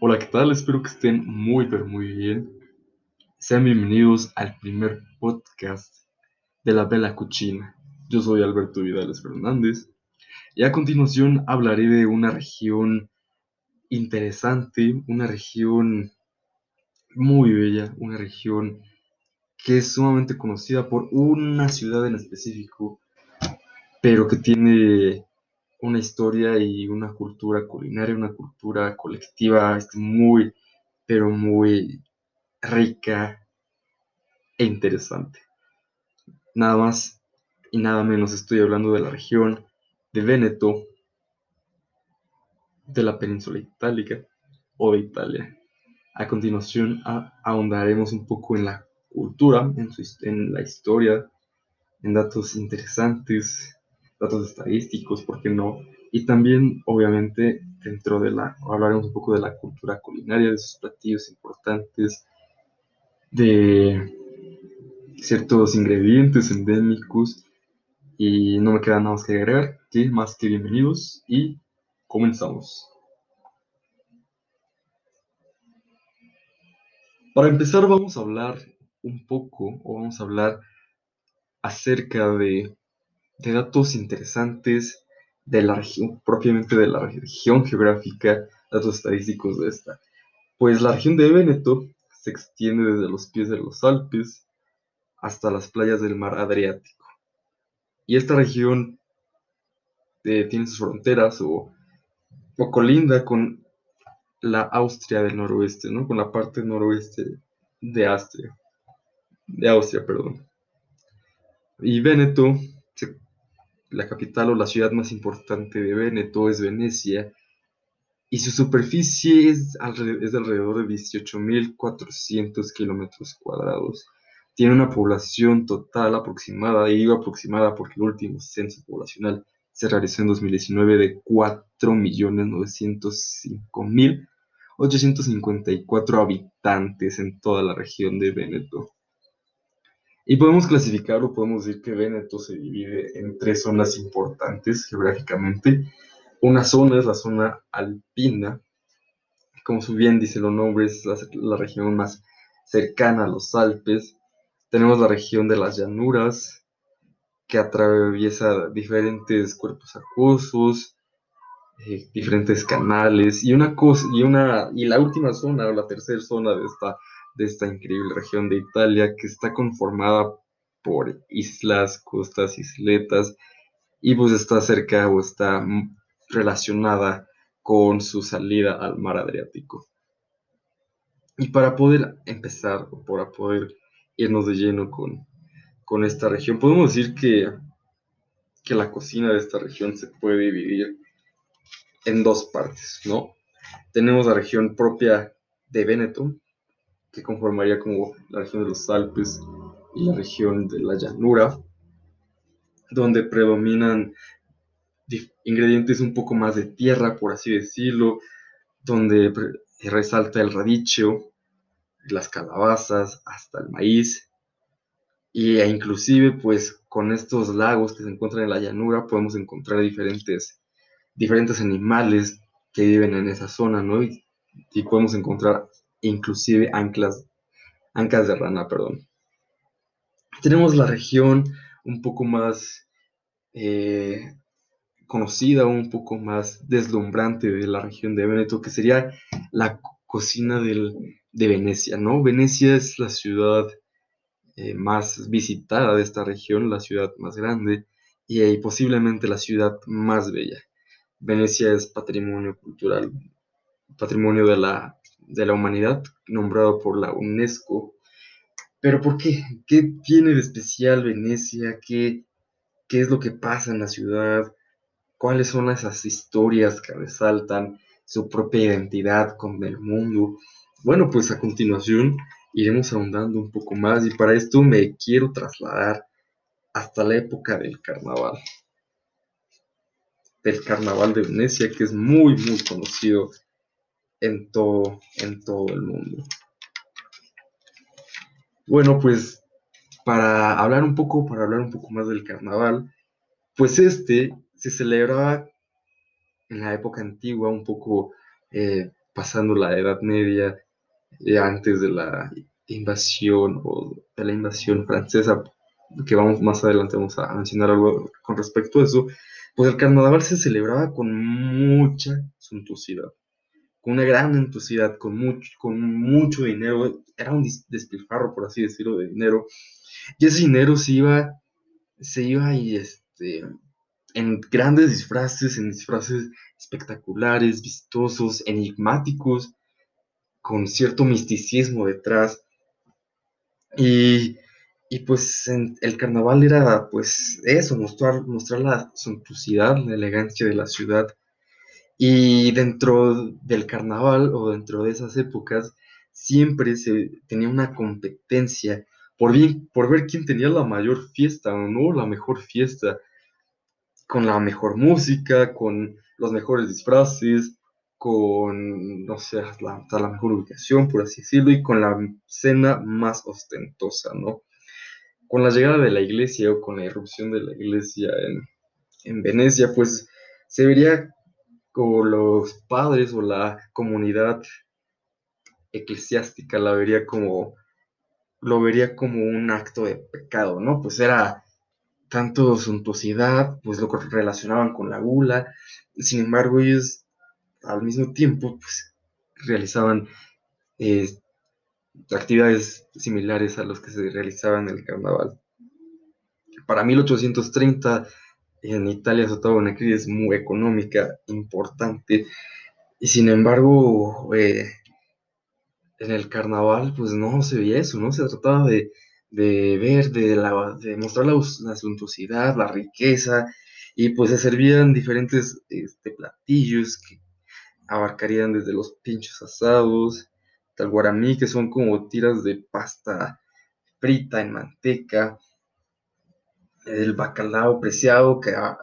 Hola, ¿qué tal? Espero que estén muy, pero muy bien. Sean bienvenidos al primer podcast de la Bella Cucina. Yo soy Alberto Vidales Fernández y a continuación hablaré de una región interesante, una región muy bella, una región que es sumamente conocida por una ciudad en específico, pero que tiene una historia y una cultura culinaria, una cultura colectiva muy, pero muy rica e interesante. Nada más y nada menos estoy hablando de la región de Véneto, de la península itálica o de Italia. A continuación ahondaremos un poco en la cultura, en, en la historia, en datos interesantes datos estadísticos, ¿por qué no? Y también, obviamente, dentro de la, hablaremos un poco de la cultura culinaria, de sus platillos importantes, de ciertos ingredientes endémicos. Y no me queda nada más que agregar, que más que bienvenidos y comenzamos. Para empezar vamos a hablar un poco, o vamos a hablar acerca de de datos interesantes de la región, propiamente de la región geográfica, datos estadísticos de esta. Pues la región de Véneto se extiende desde los pies de los Alpes hasta las playas del mar Adriático. Y esta región eh, tiene sus fronteras o, o, colinda con la Austria del noroeste, ¿no? Con la parte noroeste de Austria. De Austria, perdón. Y Véneto la capital o la ciudad más importante de Veneto es Venecia y su superficie es, de alrededor de 18.400 kilómetros cuadrados. Tiene una población total aproximada, y digo aproximada porque el último censo poblacional se realizó en 2019 de 4.905.854 habitantes en toda la región de Veneto. Y podemos clasificarlo, podemos decir que Veneto se divide en tres zonas importantes geográficamente. Una zona es la zona alpina, como su bien dice los nombres, es la, región más cercana a los Alpes. Tenemos la región de las llanuras, que atraviesa diferentes cuerpos acuosos, eh, diferentes canales, y una cosa, y una, y la última zona, o la tercera zona de esta de esta increíble región de Italia que está conformada por islas, costas, isletas y pues está cerca o está relacionada con su salida al mar Adriático. Y para poder empezar o para poder irnos de lleno con, con esta región, podemos decir que, que la cocina de esta región se puede dividir en dos partes, ¿no? Tenemos la región propia de Veneto, que conformaría como la región de los Alpes y la región de la llanura, donde predominan ingredientes un poco más de tierra, por así decirlo, donde resalta el radicho, las calabazas, hasta el maíz, e inclusive pues con estos lagos que se encuentran en la llanura podemos encontrar diferentes, diferentes animales que viven en esa zona, ¿no? y podemos encontrar inclusive anclas, de rana, perdón. Tenemos la región un poco más eh, conocida, un poco más deslumbrante de la región de Veneto, que sería la cocina de Venecia, ¿no? Venecia es la ciudad eh, más visitada de esta región, la ciudad más grande y eh, posiblemente la ciudad más bella. Venecia es patrimonio cultural, patrimonio de la de la humanidad, nombrado por la UNESCO. Pero ¿por qué? ¿Qué tiene de especial Venecia? ¿Qué, qué es lo que pasa en la ciudad? ¿Cuáles son esas historias que resaltan su propia identidad con el mundo? Bueno, pues a continuación iremos ahondando un poco más y para esto me quiero trasladar hasta la época del carnaval. Del carnaval de Venecia, que es muy, muy conocido en todo, en todo el mundo. Bueno, pues para hablar un poco, para hablar un poco más del carnaval, pues este se celebraba en la época antigua, un poco eh, pasando la Edad Media, eh, antes de la invasión o de la invasión francesa, que vamos más adelante vamos a mencionar algo con respecto a eso, pues el carnaval se celebraba con mucha suntuosidad, una gran entusiasmo, con mucho, con mucho dinero, era un despilfarro, por así decirlo, de dinero, y ese dinero se iba, se iba y este, en grandes disfraces, en disfraces espectaculares, vistosos, enigmáticos, con cierto misticismo detrás. Y, pues el carnaval era pues eso, mostrar, mostrar la suntuosidad, la elegancia de la ciudad. Y dentro del carnaval o dentro de esas épocas siempre se tenía una competencia por, bien, por ver quién tenía la mayor fiesta o no la mejor fiesta con la mejor música, con los mejores disfraces, con, no sé, la, la mejor ubicación, por así decirlo, y con la cena más ostentosa, ¿no? Con la llegada de la iglesia o con la irrupción de la iglesia en, en Venecia, pues se vería como los padres o la comunidad eclesiástica la vería como, lo vería como un acto de pecado, ¿no? Pues era tanto suntuosidad, pues lo relacionaban con la gula, sin embargo ellos al mismo tiempo pues, realizaban actividades similares a los que se realizaban en el carnaval. Para 1830 en Italia azotaba una crisis muy económica importante y sin embargo eh, en el carnaval pues no se veía eso, ¿no? Se trataba de de ver, de, la, mostrar la, la, suntuosidad, la riqueza, y pues se servían diferentes este, platillos que abarcarían desde los pinchos asados, tal guaramí, que son como tiras de pasta frita en manteca, el bacalao preciado, que ah,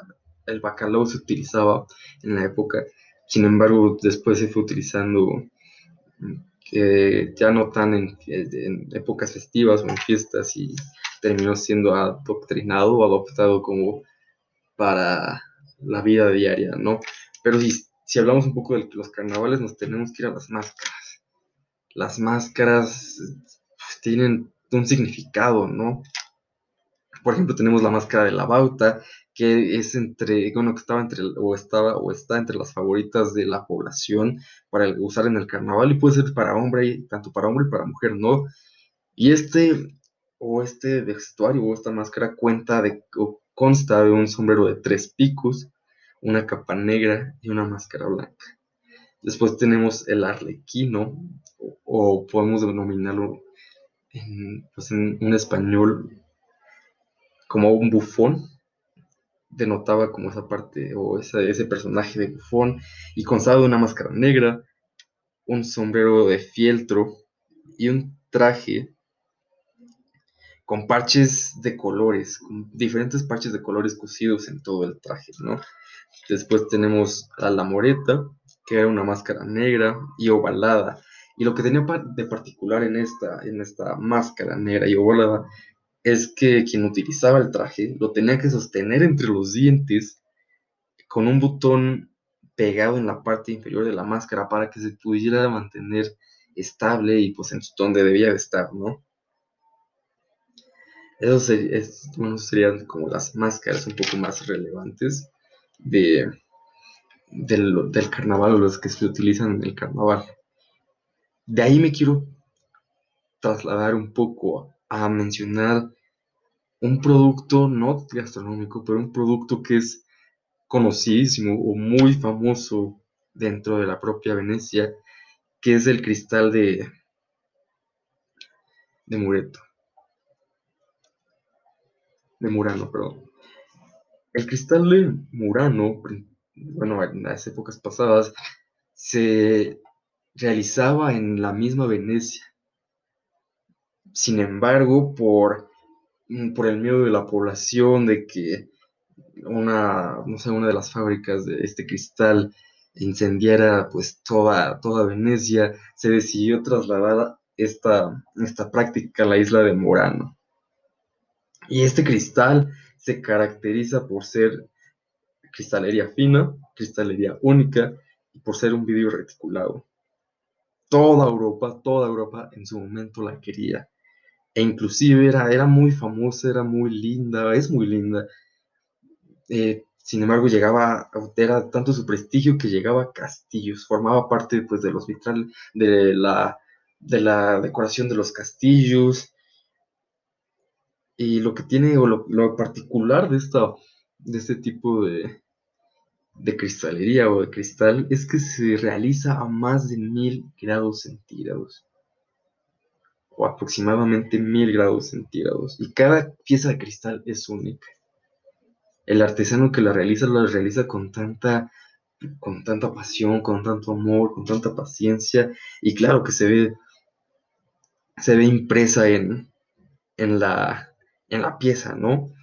el bacalao se utilizaba en la época, sin embargo después se fue utilizando que ya no tan en, épocas festivas o en fiestas y terminó siendo adoctrinado o adoptado como para la vida diaria, ¿no? Pero si, si hablamos un poco de los carnavales, nos tenemos que ir a las máscaras. Las máscaras pues, tienen un significado, ¿no? Por ejemplo, tenemos la máscara de la bauta, que es entre, bueno, que estaba entre, o estaba, o está entre las favoritas de la población para usar en el carnaval y puede ser para hombre, tanto para hombre y para mujer, ¿no? Y este, o este vestuario, o esta máscara cuenta de, o consta de un sombrero de tres picos, una capa negra y una máscara blanca. Después tenemos el arlequino, o, podemos denominarlo en, pues en un español como un bufón, denotaba como esa parte o ese personaje de bufón y constaba de una máscara negra, un sombrero de fieltro y un traje con parches de colores, con diferentes parches de colores cosidos en todo el traje, ¿no? Después tenemos a la moreta, que era una máscara negra y ovalada. Y lo que tenía de particular en esta, en esta máscara negra y ovalada es que quien utilizaba el traje lo tenía que sostener entre los dientes con un botón pegado en la parte inferior de la máscara para que se pudiera mantener estable y pues en donde debía de estar, ¿no? Eso serían como las máscaras un poco más relevantes de, del, del carnaval o las que se utilizan en el carnaval. De ahí me quiero trasladar un poco a mencionar un producto no gastronómico, pero un producto que es conocidísimo o muy famoso dentro de la propia Venecia, que es el cristal de, de Mureto. De Murano, perdón. El cristal de Murano, bueno, en las épocas pasadas, se realizaba en la misma Venecia. Sin embargo, por Mm, por el miedo de la población de que una, no sé, una de las fábricas de este cristal incendiara pues toda, toda Venecia, se decidió trasladar esta, esta práctica a la isla de Morano. Y este cristal se caracteriza por ser cristalería fina, cristalería única y por ser un vidrio reticulado. toda Europa, toda Europa en su momento la quería. E inclusive era, era muy famosa, era muy linda, es muy linda. Eh, sin embargo, llegaba, era tanto su prestigio que llegaba a castillos, formaba parte pues, de los vitral, de la, de la decoración de los castillos. Y lo que tiene, o lo, particular de, esta, de este tipo de, de cristalería o de cristal es que se realiza a más de mil grados centígrados o aproximadamente mil grados centígrados y cada pieza de cristal es única. El artesano que la realiza la realiza con tanta con tanta pasión, con tanto amor, con tanta paciencia y claro que se ve se ve impresa en, en la en la pieza, ¿no?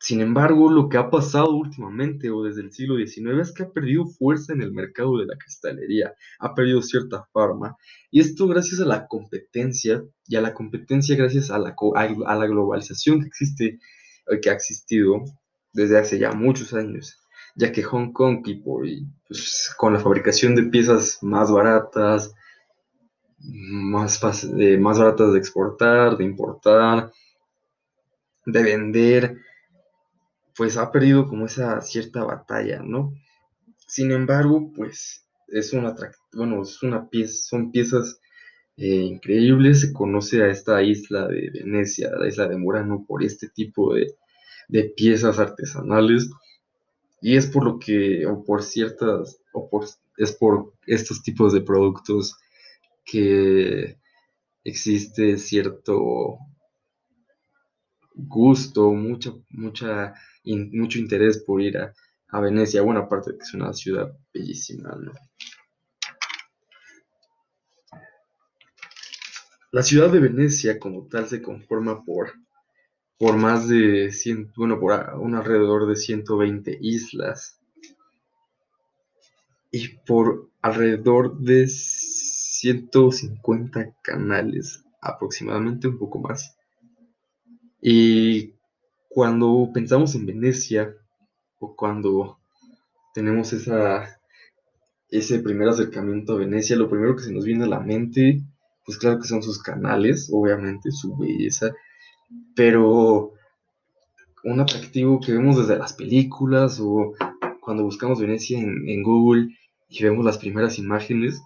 Sin embargo, lo que ha pasado últimamente o desde el siglo XIX es que ha perdido fuerza en el mercado de la cristalería, ha perdido cierta forma, y esto gracias a la competencia, y a la competencia gracias a la, a la globalización que existe, eh, que ha existido desde hace ya muchos años, ya que Hong Kong, y pues, con la fabricación de piezas más baratas, más, eh, más baratas de exportar, de importar, de vender, pues ha perdido como esa cierta batalla, ¿no? Sin embargo, pues es una, bueno, es una pieza, son piezas eh, increíbles, se conoce a esta isla de Venecia, la isla de Murano, por este tipo de, piezas artesanales, y es por lo que, o por ciertas, o por, es por estos tipos de productos que existe cierto gusto, mucha, mucha mucho interés por ir a, Venecia, bueno, aparte de que es una ciudad bellísima, La ciudad de Venecia como tal se conforma por, por más de 100, bueno, por un alrededor de 120 islas y por alrededor de 150 canales, aproximadamente un poco más. Y cuando pensamos en Venecia o cuando tenemos esa, ese primer acercamiento a Venecia, lo primero que se nos viene a la mente, pues claro que son sus canales, obviamente, su belleza, pero un atractivo que vemos desde las películas o cuando buscamos Venecia en, en Google y vemos las primeras imágenes,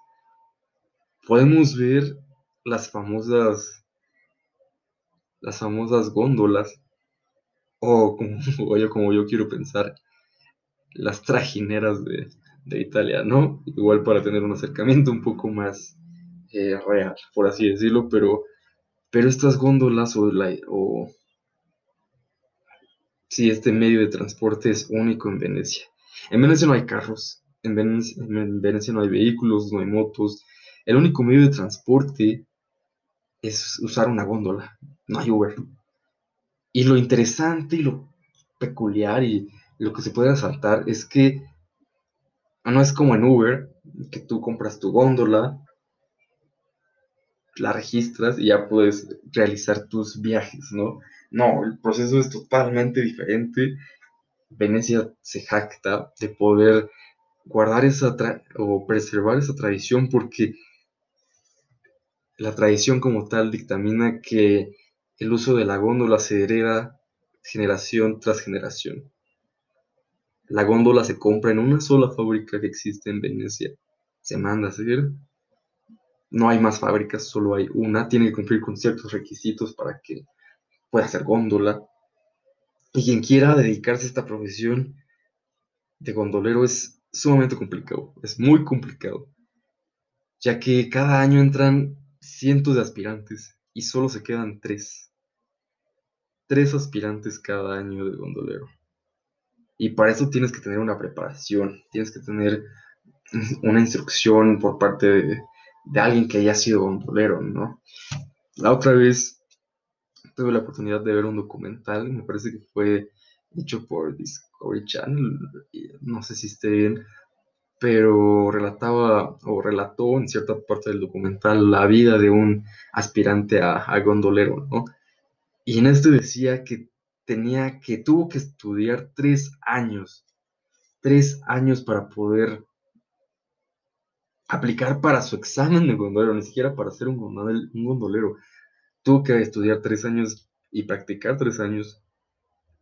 podemos ver las famosas las famosas góndolas o como, yo, como yo quiero pensar, las trajineras de, Italia, ¿no? Igual para tener un acercamiento un poco más eh, real, por así decirlo, pero, pero estas góndolas o, la, o sí, este medio de transporte es único en Venecia. En Venecia no hay carros, en Venecia, en Venecia no hay vehículos, no hay motos. El único medio de transporte es usar una góndola, no hay Uber. Y lo interesante y lo peculiar y lo que se puede resaltar es que no es como en Uber, que tú compras tu góndola, la registras y ya puedes realizar tus viajes, ¿no? No, el proceso es totalmente diferente. Venecia se jacta de poder guardar esa o preservar esa tradición porque la tradición como tal dictamina que el uso de la góndola se hereda generación tras generación. La góndola se compra en una sola fábrica que existe en Venecia. Se manda a hacer. No hay más fábricas, solo hay una. Tiene que cumplir con ciertos requisitos para que pueda hacer góndola. Y quien quiera dedicarse a esta profesión de gondolero es sumamente complicado. Es muy complicado. Ya que cada año entran cientos de aspirantes y solo se quedan tres tres aspirantes cada año de gondolero. Y para eso tienes que tener una preparación, tienes que tener una instrucción por parte de, alguien que haya sido gondolero, ¿no? La otra vez tuve la oportunidad de ver un documental, me parece que fue hecho por Discovery Channel, no sé si esté bien, pero relataba o relató en cierta parte del documental la vida de un aspirante a, a gondolero, ¿no? Y en esto decía que tenía que, tuvo que estudiar tres años, tres años para poder aplicar para su examen de gondolero, ni siquiera para ser un, gondolero. Tuvo que estudiar tres años y practicar tres años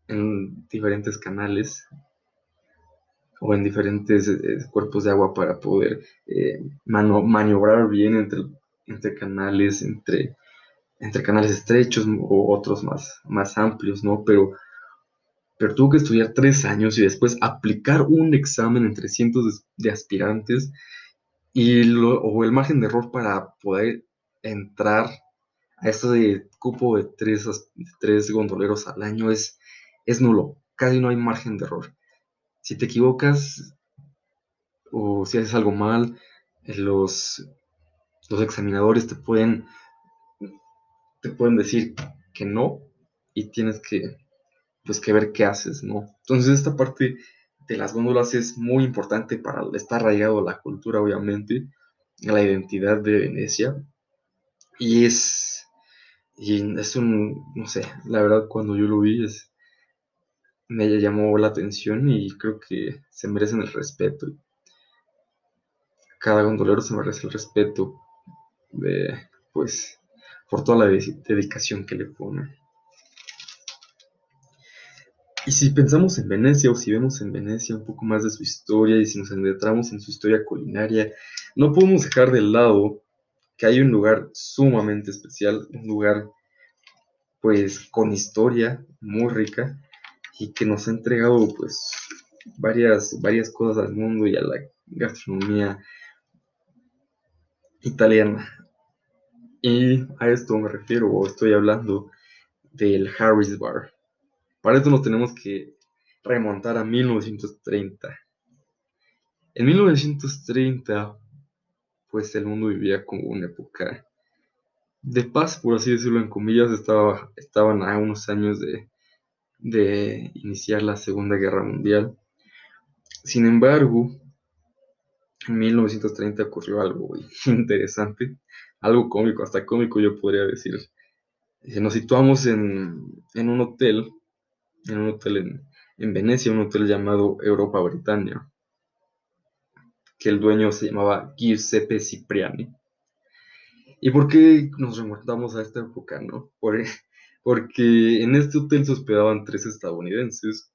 en diferentes canales o en diferentes eh, cuerpos de agua para poder eh, maniobrar bien entre canales, entre, entre canales estrechos o otros más, más amplios, ¿no? Pero, pero tuvo que estudiar tres años y después aplicar un examen entre cientos de, aspirantes y o el margen de error para poder entrar a esto de cupo de tres, tres gondoleros al año es, es nulo, casi no hay margen de error si te equivocas o si haces algo mal, eh, los, los examinadores te pueden, te pueden decir que no y tienes que, pues, que ver qué haces, ¿no? Entonces esta parte de las góndolas es muy importante para estar arraigado a la cultura, obviamente, a la identidad de Venecia. Y es, y es un, no sé, la verdad cuando yo lo vi es, me llamó la atención y creo que se merecen el respeto. Cada gondolero se merece el respeto de, pues, por toda la dedicación que le pone. Y si pensamos en Venecia o si vemos en Venecia un poco más de su historia y si nos adentramos en su historia culinaria, no podemos dejar de lado que hay un lugar sumamente especial, un lugar pues con historia muy rica y que nos ha entregado pues varias, varias cosas al mundo y a la gastronomía italiana. Y a esto me refiero, o estoy hablando del Harris Bar. Para esto nos tenemos que remontar a 1930. En 1930, pues el mundo vivía como una época de paz, por así decirlo, en comillas, estaba, estaban a unos años de, de iniciar la Segunda Guerra Mundial. Sin embargo, en 1930 ocurrió algo interesante, algo cómico, hasta cómico yo podría decir. Nos situamos en, un hotel, en un hotel en, en, Venecia, un hotel llamado Europa Britannia, que el dueño se llamaba Giuseppe Cipriani. ¿Y por qué nos remontamos a esta época, no? Por, porque en este hotel se hospedaban tres estadounidenses,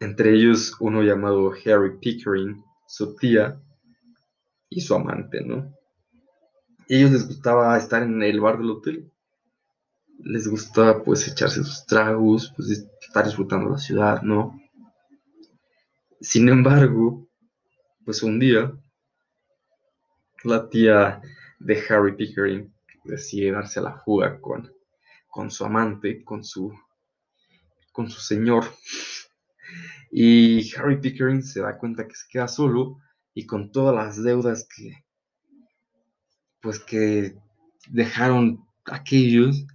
entre ellos uno llamado Harry Pickering, su tía y su amante, ¿no? Ellos les gustaba estar en el bar del hotel. Les gustaba pues echarse sus tragos, pues estar disfrutando la ciudad, ¿no? Sin embargo, pues un día la tía de Harry Pickering decide darse a la fuga con, con su amante, con su, con su señor. Y Harry Pickering se da cuenta que se queda solo y con todas las deudas que, pues que dejaron aquellos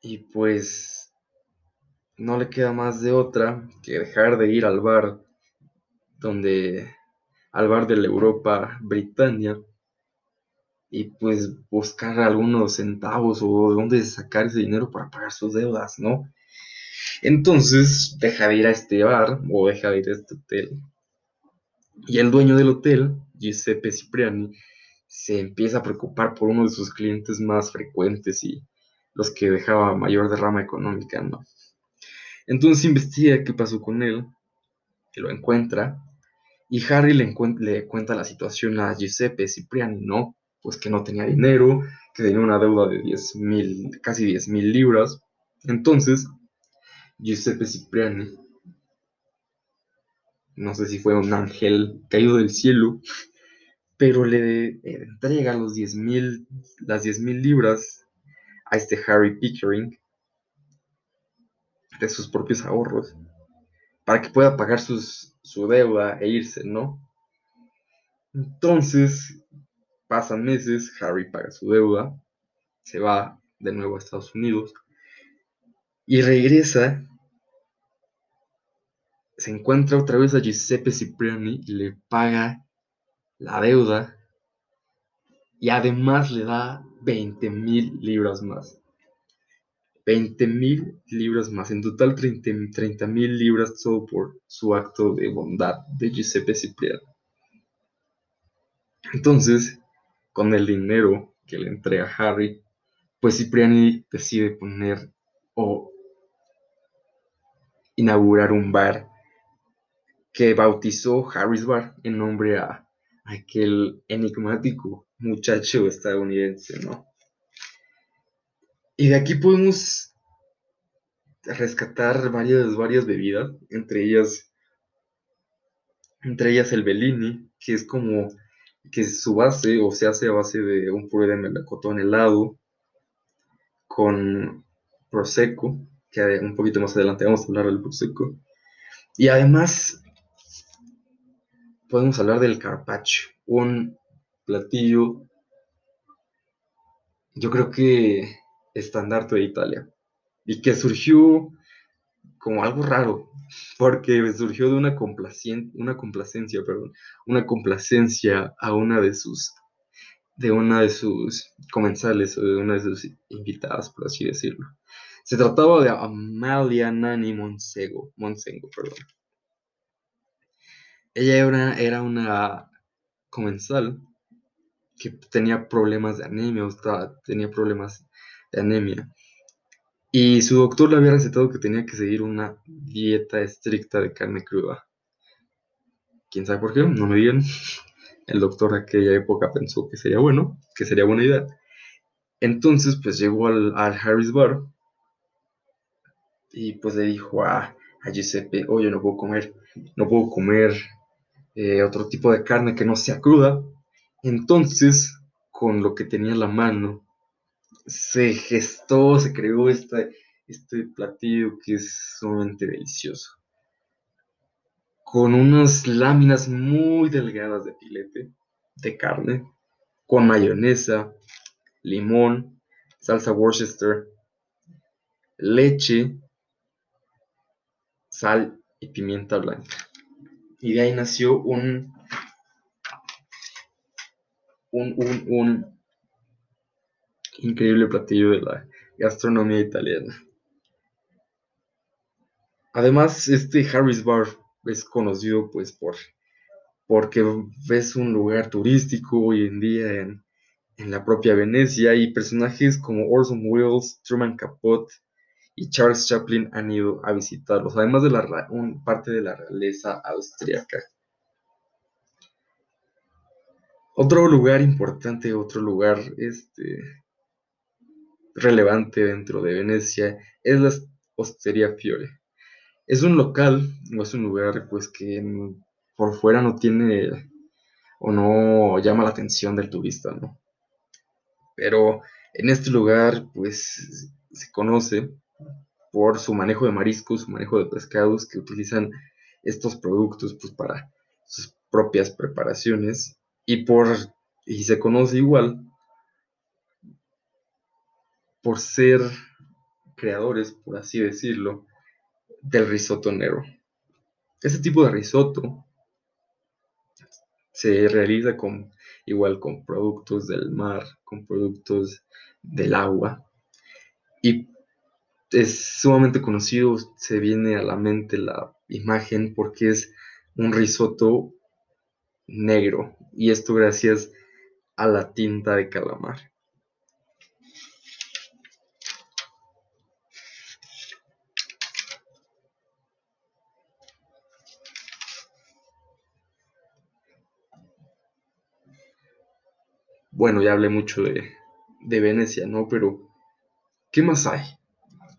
y pues no le queda más de otra que dejar de ir al bar donde al bar de la Europa Britannia y pues buscar algunos centavos o de dónde sacar ese dinero para pagar sus deudas, ¿no? Entonces deja de ir a este bar o deja de ir a este hotel. Y el dueño del hotel, Giuseppe Cipriani, se empieza a preocupar por uno de sus clientes más frecuentes y los que dejaba mayor derrama económica, ¿no? Entonces investiga qué pasó con él, que lo encuentra, y Harry le, le cuenta la situación a Giuseppe Cipriani, ¿no? pues que no tenía dinero, que tenía una deuda de 10 mil, casi 10 mil libras. Entonces, Giuseppe Cipriani, no sé si fue un ángel caído del cielo, pero le entrega los 10 mil, las 10 mil libras a este Harry Pickering de sus propios ahorros para que pueda pagar su deuda e irse, ¿no? Entonces, Pasan meses, Harry paga su deuda, se va de nuevo a Estados Unidos y regresa. Se encuentra otra vez a Giuseppe Cipriani y le paga la deuda y además le da 20 mil libras más. 20 mil libras más, en total 30 mil libras solo por su acto de bondad de Giuseppe Cipriani. Entonces, con el dinero que le entrega Harry, pues Cipriani decide poner o inaugurar un bar que bautizó Harry's Bar en nombre a aquel enigmático muchacho estadounidense, ¿no? Y de aquí podemos rescatar varias, varias bebidas, entre ellas, entre ellas el Bellini, que es como que su base o se hace a base de un puré de melocotón helado con prosecco, que un poquito más adelante vamos a hablar del prosecco. Y además podemos hablar del carpaccio, un platillo yo creo que estandarte de Italia y que surgió como algo raro, porque surgió de una, una complacencia, perdón, una complacencia a una de sus de una de sus comensales o de una de sus invitadas, por así decirlo. Se trataba de Amalia Nani Monsengo, Monsengo perdón. Ella era, era una comensal que tenía problemas de anemia, o tenía problemas de anemia. Y su doctor le había recetado que tenía que seguir una dieta estricta de carne cruda. ¿Quién sabe por qué? No me digan. El doctor de aquella época pensó que sería bueno, que sería buena idea. Entonces, pues llegó al, Harris Bar y pues le dijo a, Giuseppe, oye, no puedo comer, no puedo comer eh, otro tipo de carne que no sea cruda. Entonces, con lo que tenía en la mano, se gestó, se creó este, este platillo que es sumamente delicioso. Con unas láminas muy delgadas de filete de carne, con mayonesa, limón, salsa Worcester, leche, sal y pimienta blanca. Y de ahí nació un, un, un, increíble platillo de la gastronomía italiana. Además, este Harris Bar es conocido pues por porque es un lugar turístico hoy en día en, la propia Venecia y personajes como Orson Welles, Truman Capote y Charles Chaplin han ido a visitarlos, además de la, un, parte de la realeza austríaca. Otro lugar importante, otro lugar este, relevante dentro de Venecia es la Osteria Fiore. Es un local, o es un lugar pues que por fuera no tiene o no llama la atención del turista, ¿no? Pero en este lugar pues se conoce por su manejo de mariscos, su manejo de pescados que utilizan estos productos pues para sus propias preparaciones y por y se conoce igual por ser creadores, por así decirlo, del risotto nero. Este tipo de risotto se realiza con igual con productos del mar, con productos del agua y es sumamente conocido, se viene a la mente la imagen porque es un risotto negro y esto gracias a la tinta de calamar. bueno, ya hablé mucho de, Venecia, ¿no? Pero, ¿qué más hay?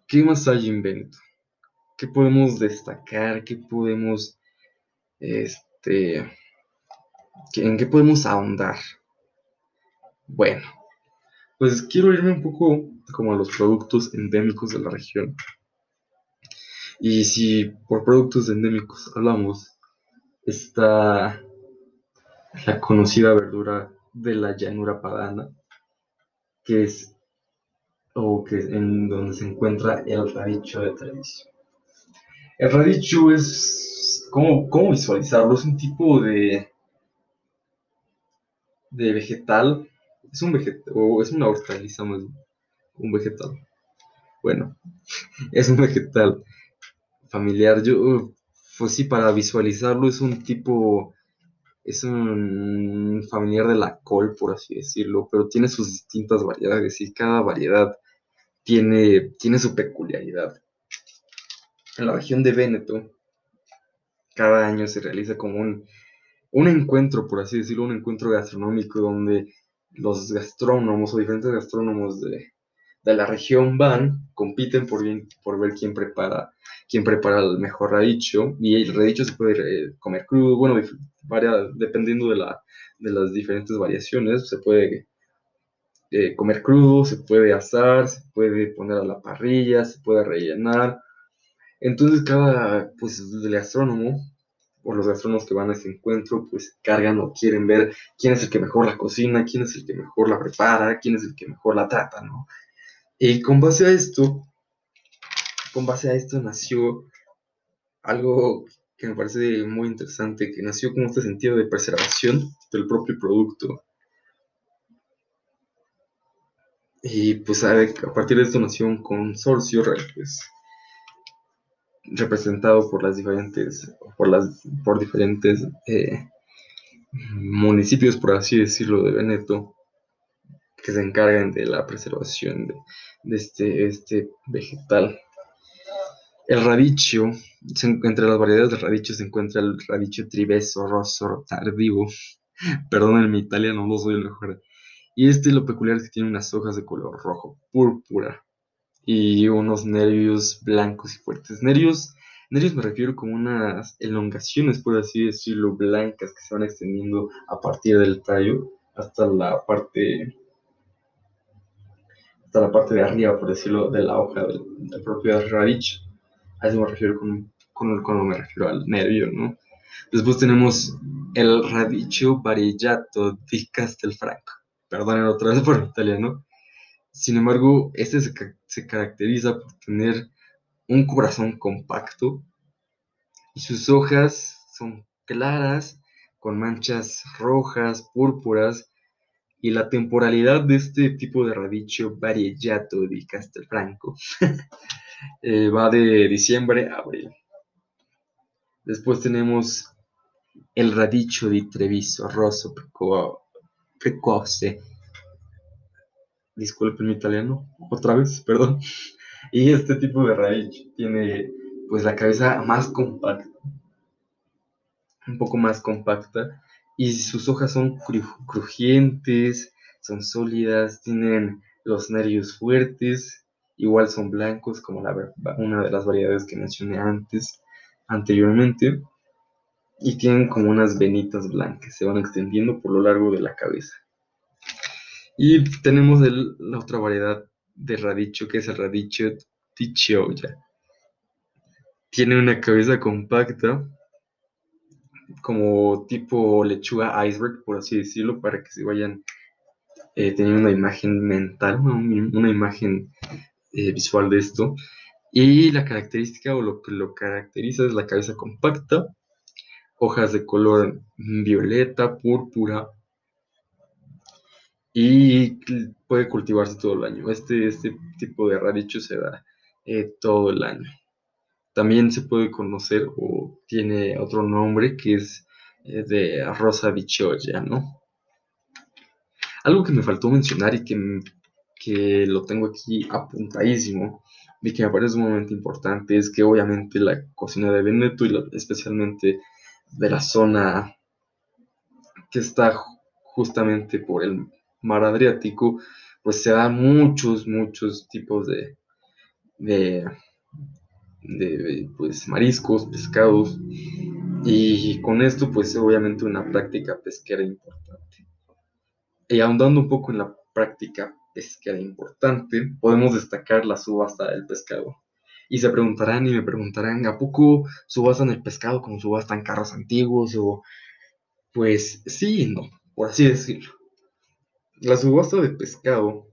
¿Qué más hay en Veneto? ¿Qué podemos destacar? ¿Qué podemos, este, en qué podemos ahondar? Bueno, pues quiero irme un poco como a los productos endémicos de la región. Y si por productos endémicos hablamos, está la conocida verdura de la llanura padana, que es o que en donde se encuentra el radicho de Treviso. El radicho es, ¿cómo, ¿cómo, visualizarlo? Es un tipo de, de vegetal, es un vegetal, o es una hortaliza más, un vegetal. Bueno, es un vegetal familiar. Yo, pues sí, para visualizarlo es un tipo es un familiar de la col, por así decirlo, pero tiene sus distintas variedades y cada variedad tiene, tiene su peculiaridad. En la región de Véneto, cada año se realiza como un, un encuentro, por así decirlo, un encuentro gastronómico donde los gastrónomos o diferentes gastrónomos de, la región van, compiten por, por ver quién prepara, quién prepara el mejor radicho, y el radicho se puede eh, comer crudo, bueno, dependiendo de, la, de las diferentes variaciones, se puede eh, comer crudo, se puede asar, se puede poner a la parrilla, se puede rellenar. Entonces cada, pues, el o los gastrónomos que van a ese encuentro, pues cargan o quieren ver quién es el que mejor la cocina, quién es el que mejor la prepara, quién es el que mejor la trata, ¿no? Y con base a esto, con base a esto nació algo que me parece muy interesante, que nació con este sentido de preservación del propio producto. Y pues a, partir de esto nació un consorcio, pues, representado por las diferentes, por las, por diferentes eh, municipios, por así decirlo, de Veneto, que se encargan de la preservación de, este, este vegetal. El radicio, entre las variedades de radicio se encuentra el radicio tribeso, rosso, tardivo. Perdón, mi italiano no soy el mejor. Y este lo peculiar es que tiene unas hojas de color rojo, púrpura, y unos nervios blancos y fuertes. Nervios, nervios me refiero como unas elongaciones, por así decirlo, blancas que se van extendiendo a partir del tallo hasta la parte hasta la parte de arriba, por decirlo, de la hoja del, propio radicho. A eso me refiero con, con, cuando me refiero al nervio, ¿no? Después tenemos el radicio varieggiato di Castelfranco. Perdonen otra vez por italiano. Sin embargo, este se, caracteriza por tener un corazón compacto y sus hojas son claras, con manchas rojas, púrpuras, y la temporalidad de este tipo de radicio variegato di Castelfranco eh, va de diciembre a abril. Después tenemos el radicio di Treviso rosso precoce, disculpen mi italiano, otra vez, perdón. Y este tipo de raíz tiene pues la cabeza más compacta, un poco más compacta, y sus hojas son crujientes, son sólidas, tienen los nervios fuertes, igual son blancos como la, una de las variedades que mencioné antes, anteriormente, y tienen como unas venitas blancas, se van extendiendo por lo largo de la cabeza. Y tenemos la otra variedad de radicho, que es el radicho tichioya. Tiene una cabeza compacta, como tipo lechuga iceberg, por así decirlo, para que se vayan eh, teniendo una imagen mental, una, imagen eh, visual de esto. Y la característica o lo que lo caracteriza es la cabeza compacta, hojas de color violeta, púrpura, y puede cultivarse todo el año. Este, este tipo de radicho se da eh, todo el año. También se puede conocer o tiene otro nombre que es eh, de rosa bichoya, ¿no? Algo que me faltó mencionar y que, que lo tengo aquí apuntadísimo y que me parece sumamente importante es que obviamente la cocina de Veneto y especialmente de la zona que está justamente por el mar Adriático, pues se da muchos, muchos tipos de, de, pues, mariscos, pescados, y con esto, pues obviamente una práctica pesquera importante. Y ahondando un poco en la práctica pesquera importante, podemos destacar la subasta del pescado. Y se preguntarán y me preguntarán, ¿a poco subastan el pescado como subastan carros antiguos? O pues sí y no, por así decirlo. La subasta de pescado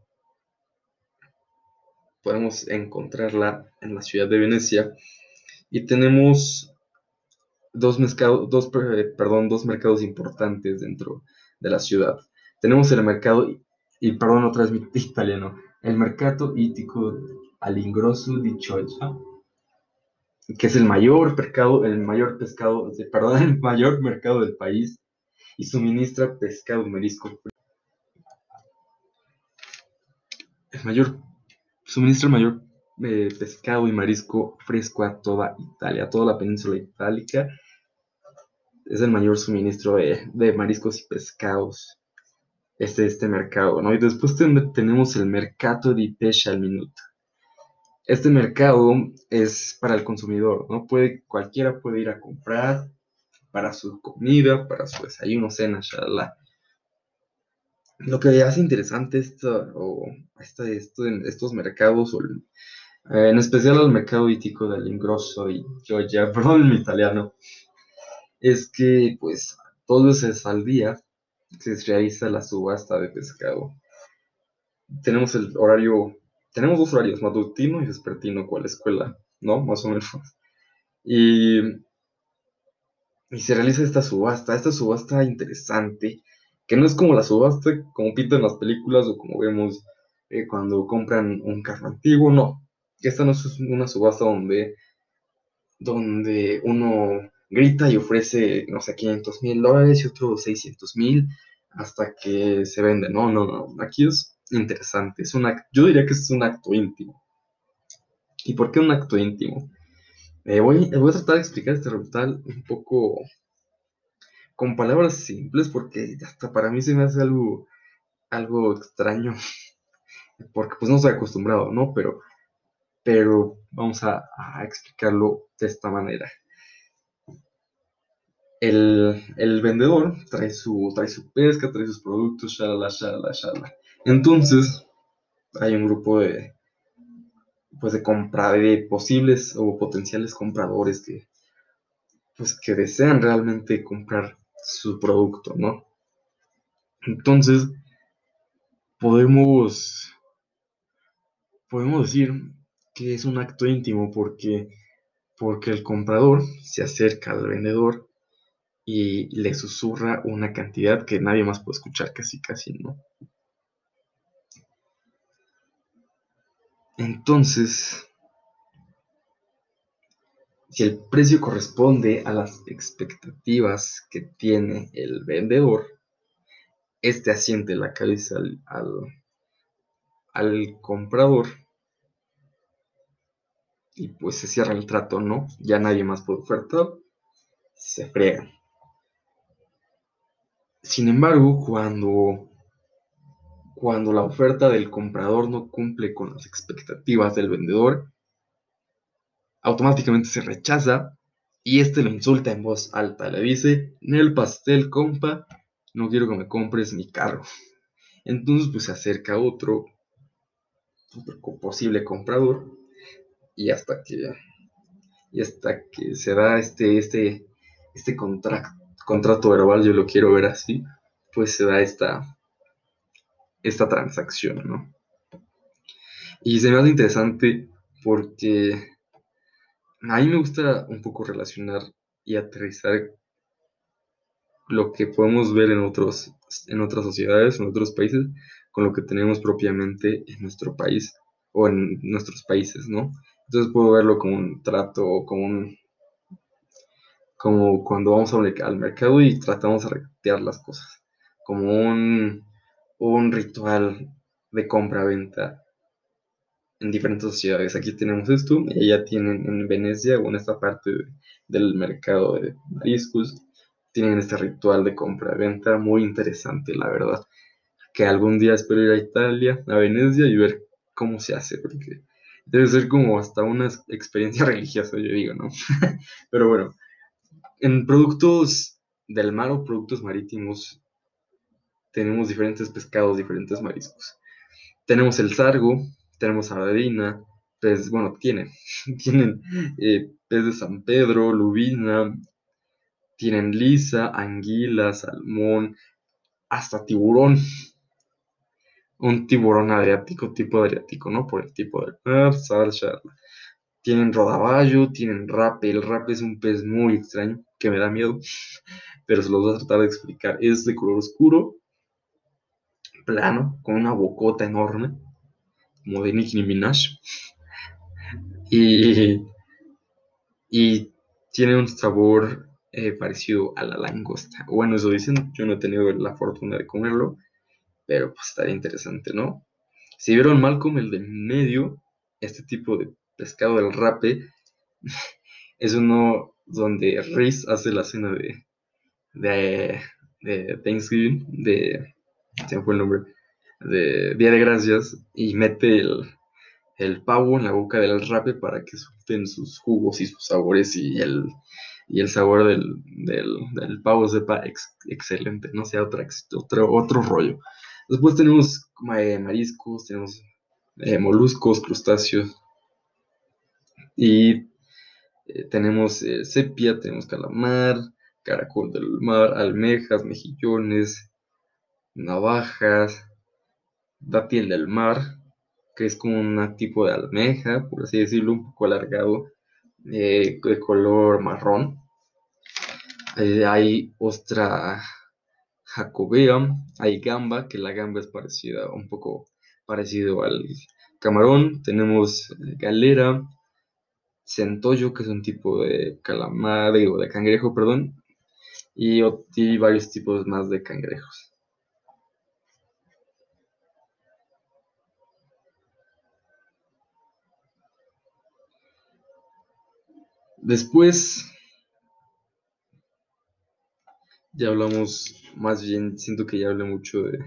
podemos encontrarla en la ciudad de Venecia y tenemos dos, dos, perdón, dos mercados importantes dentro de la ciudad. Tenemos el mercado, y perdón otra vez mi italiano, el mercado ítico Alingroso di Chioggia, que es el mayor mercado, el mayor pescado, perdón, el mayor mercado del país y suministra pescado y marisco. El mayor, suministra el mayor eh, pescado y marisco fresco a toda Italia, a toda la península itálica. Es el mayor suministro de, mariscos y pescados este, este mercado, ¿no? Y después tenemos el mercado de pesca al minuto. Este mercado es para el consumidor, ¿no? Puede, cualquiera puede ir a comprar para su comida, para su desayuno, cena, shalala. Lo que hace interesante esto, o estos mercados, eh, en especial el mercado ítico del Ingrosso y ya perdón mi italiano, es que pues todos veces al día se realiza la subasta de pescado. Tenemos el horario, tenemos dos horarios, matutino y vespertino, cual escuela, ¿no? Más o menos. Y y se realiza esta subasta, esta subasta interesante, que no es como la subasta como pintan las películas o como vemos eh, cuando compran un carro antiguo, no. Esta no es una subasta donde, donde uno grita y ofrece, no sé, 500 mil dólares y otro 600 mil hasta que se vende. No, no, no. Aquí es interesante. Es una, yo diría que es un acto íntimo. ¿Y por qué un acto íntimo? Eh, voy, a tratar de explicar este ritual un poco con palabras simples porque hasta para mí se me hace algo, algo extraño porque pues no estoy acostumbrado, ¿no? Pero, pero vamos a, explicarlo de esta manera. El, vendedor trae su, trae su pesca, trae sus productos, shalala, shalala, shalala. Entonces, hay un grupo de, pues de compra posibles o potenciales compradores que pues que desean realmente comprar su producto, ¿no? Entonces, podemos podemos decir que es un acto íntimo porque porque el comprador se acerca al vendedor y le susurra una cantidad que nadie más puede escuchar casi casi, ¿no? Entonces, si el precio corresponde a las expectativas que tiene el vendedor, este asiente la cabeza al, al, comprador y pues se cierra el trato, ¿no? Ya nadie más puede ofertar, se frega. Sin embargo, cuando cuando la oferta del comprador no cumple con las expectativas del vendedor, automáticamente se rechaza y este lo insulta en voz alta. Le dice, en el pastel, compa, no quiero que me compres mi carro. Entonces pues se acerca otro, otro posible comprador y hasta que y hasta que se da este este este contrato verbal, yo lo quiero ver así, pues se da esta esta transacción, ¿no? Y se me hace interesante porque a mí me gusta un poco relacionar y aterrizar lo que podemos ver en, otros, en otras sociedades, en otros países, con lo que tenemos propiamente en nuestro país o en nuestros países, ¿no? Entonces puedo verlo como un trato o como un... como cuando vamos al mercado y tratamos de retear las cosas, como un un ritual de compra-venta en diferentes sociedades. Aquí tenemos esto, y allá tienen en Venecia o en esta parte del mercado de mariscos, tienen este ritual de compra-venta muy interesante, la verdad. Que algún día espero ir a Italia, a Venecia y ver cómo se hace, porque debe ser como hasta una experiencia religiosa, yo digo, ¿no? Pero bueno, en productos del mar o productos marítimos tenemos diferentes pescados, diferentes mariscos. Tenemos el sargo, tenemos sardina, pez, bueno, tienen, tienen eh, pez de San Pedro, lubina, tienen lisa, anguila, salmón, hasta tiburón. Un tiburón adriático, tipo adriático, ¿no? Por el tipo de mar, salsa. Tienen rodaballo, tienen rape. El rape es un pez muy extraño que me da miedo, pero se los voy a tratar de explicar. Es de color oscuro, plano, con una bocota enorme, como de Nicki Minaj. Y, y tiene un sabor eh, parecido a la langosta. Bueno, eso dicen, yo no he tenido la fortuna de comerlo, pero pues estaría interesante, ¿no? Si vieron Malcolm, el de medio, este tipo de pescado del rape, es uno donde Reese hace la cena de, de, de Thanksgiving, de, se fue el nombre, de Día de Gracias, y mete el, el pavo en la boca del rape para que suelten sus jugos y sus sabores y el, y el sabor del, del, pavo sepa excelente, no sea otra, otro, otro rollo. Después tenemos eh, mariscos, tenemos eh, moluscos, crustáceos y eh, tenemos sepia, tenemos calamar, caracol del mar, almejas, mejillones, navajas, dátil del mar, que es como un tipo de almeja, por así decirlo, un poco alargado, de color marrón. hay ostra jacobea, hay gamba, que la gamba es parecida, un poco parecido al camarón. Tenemos eh, galera, centollo, que es un tipo de calamar, digo, de cangrejo, perdón, y, y varios tipos más de cangrejos. Después, ya hablamos, más bien siento que ya hablé mucho de,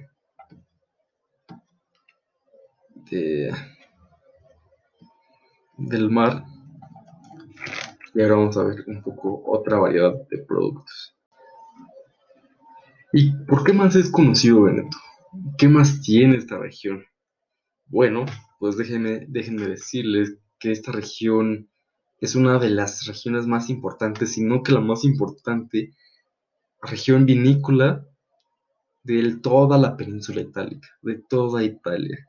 de del mar. Y ahora vamos a ver un poco otra variedad de productos. ¿Y por qué más es conocido Veneto? ¿Qué más tiene esta región? Bueno, pues déjenme, déjenme decirles que esta región es una de las regiones más importantes, si no que la más importante región vinícola de toda la península itálica, de toda Italia.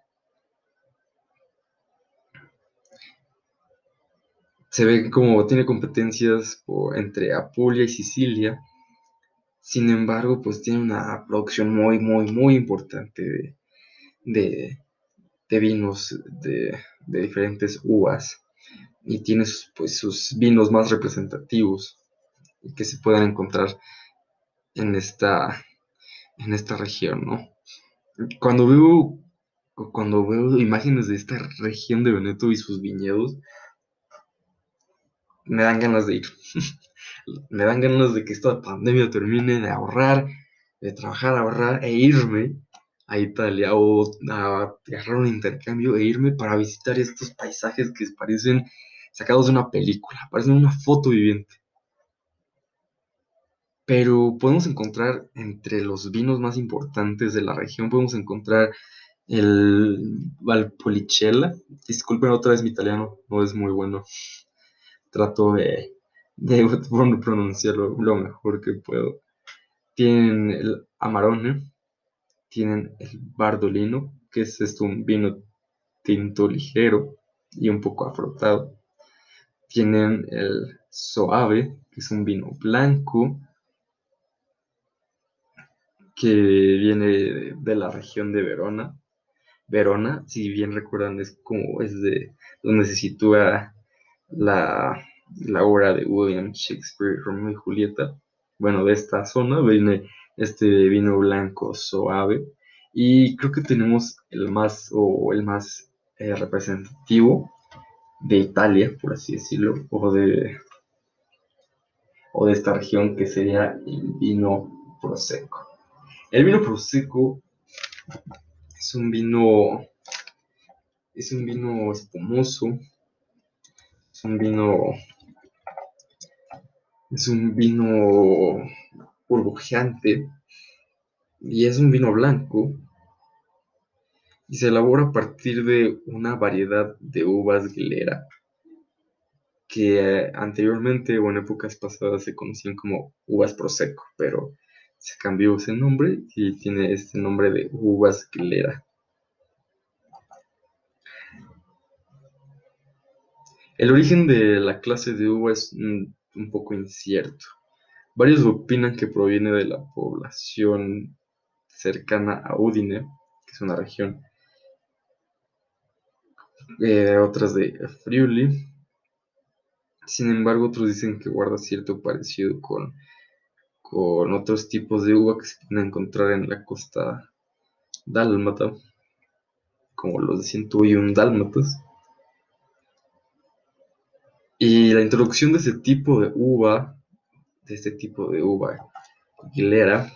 Se ve como tiene competencias entre Apulia y Sicilia, sin embargo, pues tiene una producción muy, muy, muy importante de, vinos de, de diferentes uvas y tiene pues sus vinos más representativos que se puedan encontrar en esta en esta región, ¿no? Cuando veo cuando veo imágenes de esta región de Veneto y sus viñedos me dan ganas de ir. me dan ganas de que esta pandemia termine, de ahorrar, de trabajar, ahorrar e irme a Italia o a agarrar un intercambio e irme para visitar estos paisajes que parecen sacados de una película, parecen una foto viviente. Pero podemos encontrar entre los vinos más importantes de la región, podemos encontrar el Valpolicella. Disculpen otra vez mi italiano, no es muy bueno. Trato de, de pronunciarlo lo mejor que puedo. Tienen el Amarone, tienen el Bardolino, que es un vino tinto ligero y un poco afrutado. Tienen el Soave, que es un vino blanco que viene de la región de Verona. Verona, si bien recuerdan, es como es de donde se sitúa la, la obra de William Shakespeare, Romeo y Julieta. Bueno, de esta zona viene este vino blanco suave y creo que tenemos el más o el más eh, representativo de Italia, por así decirlo, o de, o de esta región que sería el vino prosecco. El vino prosecco es un vino es un vino espumoso, es un vino es un vino burbujeante y es un vino blanco y se elabora a partir de una variedad de uvas glera que anteriormente o en épocas pasadas se conocían como uvas prosecco, pero se cambió ese nombre y tiene este nombre de uvas glera. El origen de la clase de uva es un poco incierto. Varios opinan que proviene de la población cercana a Udine, que es una región eh, otras de Friuli, Sin embargo, otros dicen que guarda cierto parecido con, con otros tipos de uva que se pueden encontrar en la costa dálmata, como los de 101 dálmatas. Y la introducción de ese tipo de uva, de este tipo de uva Aguilera,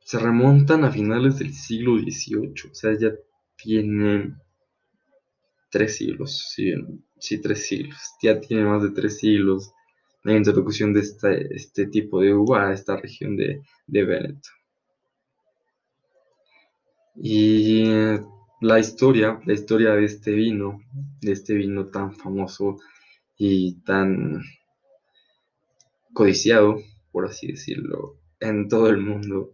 se remontan a finales del siglo XVIII, o sea, ya tienen tres siglos, sí, sí, tres siglos, ya tiene más de tres siglos la introducción de este tipo de uva a esta región de, de Veneto. Y la historia, la historia de este vino, de este vino tan famoso y tan codiciado, por así decirlo, en todo el mundo,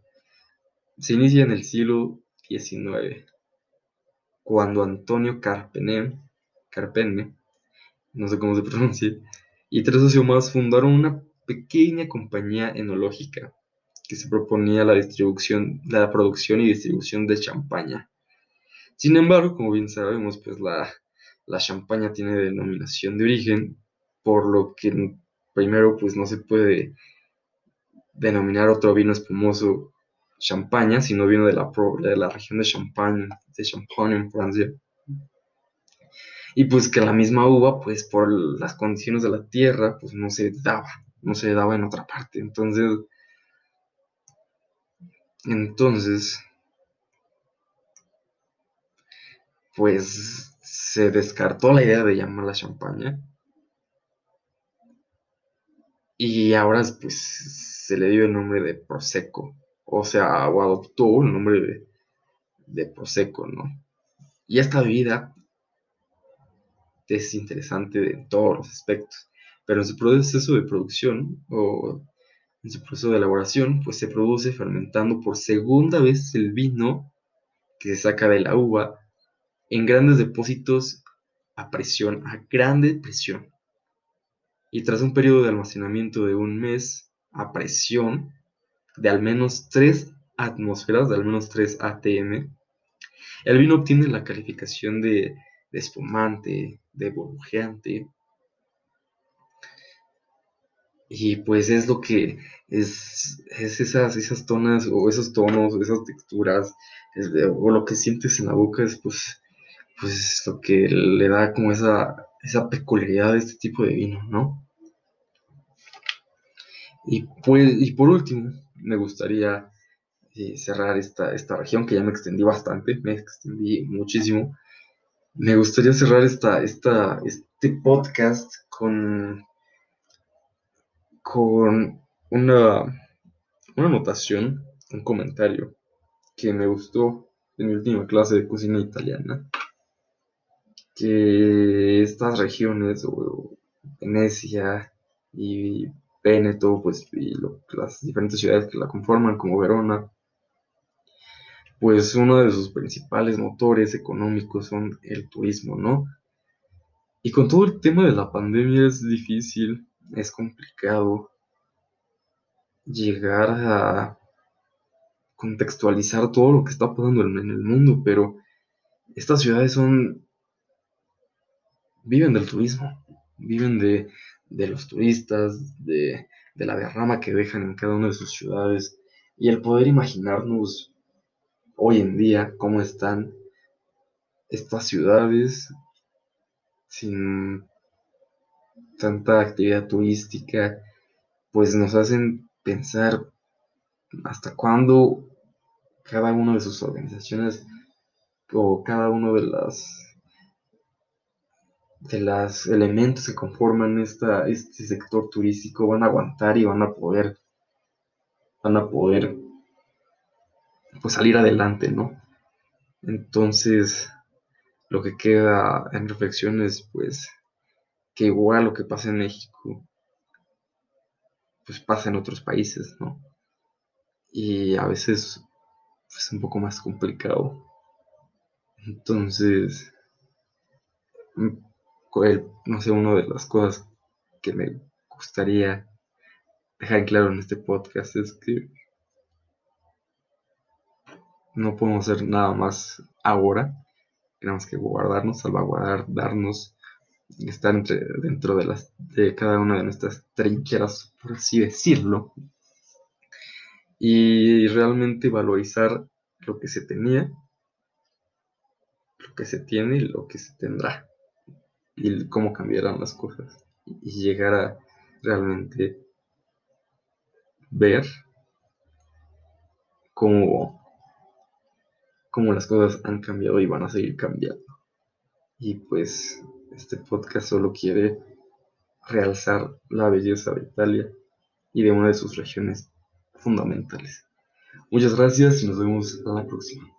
se inicia en el siglo XIX, cuando Antonio Carpene, Carpene, no sé cómo se pronuncia, y tres socios más fundaron una pequeña compañía enológica que se proponía la distribución, la producción y distribución de champaña. Sin embargo, como bien sabemos, pues la, la champaña tiene denominación de origen, por lo que primero pues no se puede denominar otro vino espumoso champaña, sino vino de la, de la región de Champagne, de Champagne en Francia. Y pues que la misma uva, pues por las condiciones de la tierra, pues no se daba, no se daba en otra parte. Entonces, entonces, pues se descartó la idea de llamarla champaña. Y ahora pues se le dio el nombre de Prosecco. O sea, o adoptó el nombre de, de Prosecco, ¿no? Y esta bebida es interesante en todos los aspectos. Pero en su proceso de producción o en su proceso de elaboración, pues se produce fermentando por segunda vez el vino que se saca de la uva en grandes depósitos a presión, a grande presión. Y tras un periodo de almacenamiento de un mes a presión de al menos 3 atmósferas, de al menos 3 ATM, el vino obtiene la calificación de, espumante, de burbujeante. Y pues es lo que es, es esas, esas tonas o esos tonos, esas texturas, o lo que sientes en la boca es pues pues lo que le da como esa, esa peculiaridad de este tipo de vino, ¿no? Y, pues, y por último, me gustaría eh, cerrar esta, esta región, que ya me extendí bastante, me extendí muchísimo. Me gustaría cerrar esta, esta, este podcast con, con una, una anotación, un comentario que me gustó en mi última clase de cocina italiana que estas regiones, o Venecia y Veneto, pues, y las diferentes ciudades que la conforman, como Verona, pues uno de sus principales motores económicos son el turismo, ¿no? Y con todo el tema de la pandemia es difícil, es complicado llegar a contextualizar todo lo que está pasando en el mundo, pero estas ciudades son viven del turismo, viven de, los turistas, de, la derrama que dejan en cada una de sus ciudades y el poder imaginarnos hoy en día cómo están estas ciudades sin tanta actividad turística, pues nos hacen pensar hasta cuándo cada una de sus organizaciones o cada uno de las de los elementos que conforman esta, este sector turístico van a aguantar y van a poder van a poder pues salir adelante, ¿no? Entonces, lo que queda en reflexión es pues que igual lo que pasa en México pues pasa en otros países, ¿no? Y a veces es pues, un poco más complicado. Entonces, no sé, una de las cosas que me gustaría dejar claro en este podcast es que no podemos hacer nada más ahora. Tenemos que guardarnos, salvaguardarnos estar entre, dentro de, las, de cada una de nuestras trincheras, por así decirlo, y realmente valorizar lo que se tenía, lo que se tiene y lo que se tendrá, y cómo cambiarán las cosas, y llegar a realmente ver cómo, cómo las cosas han cambiado y van a seguir cambiando. Y pues este podcast solo quiere realzar la belleza de Italia y de una de sus regiones fundamentales. Muchas gracias y nos vemos en la próxima.